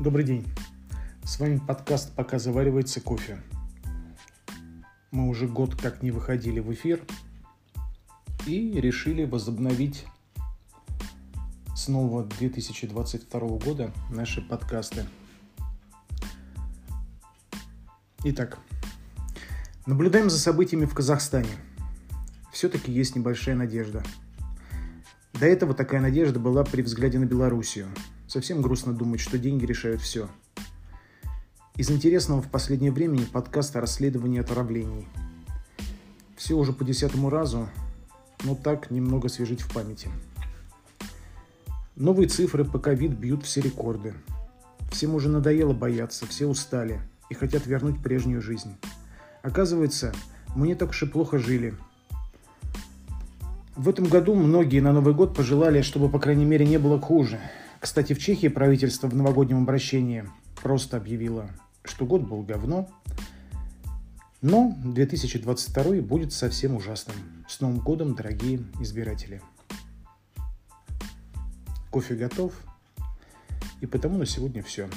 Добрый день. С вами подкаст «Пока заваривается кофе». Мы уже год как не выходили в эфир и решили возобновить с нового 2022 года наши подкасты. Итак, наблюдаем за событиями в Казахстане. Все-таки есть небольшая надежда. До этого такая надежда была при взгляде на Белоруссию – Совсем грустно думать, что деньги решают все. Из интересного в последнее время подкаст о расследовании отравлений. Все уже по десятому разу, но так немного свежить в памяти. Новые цифры по ковид бьют все рекорды. Всем уже надоело бояться, все устали и хотят вернуть прежнюю жизнь. Оказывается, мы не так уж и плохо жили. В этом году многие на Новый год пожелали, чтобы, по крайней мере, не было хуже – кстати, в Чехии правительство в новогоднем обращении просто объявило, что год был говно, но 2022 будет совсем ужасным. С Новым годом, дорогие избиратели! Кофе готов, и потому на сегодня все.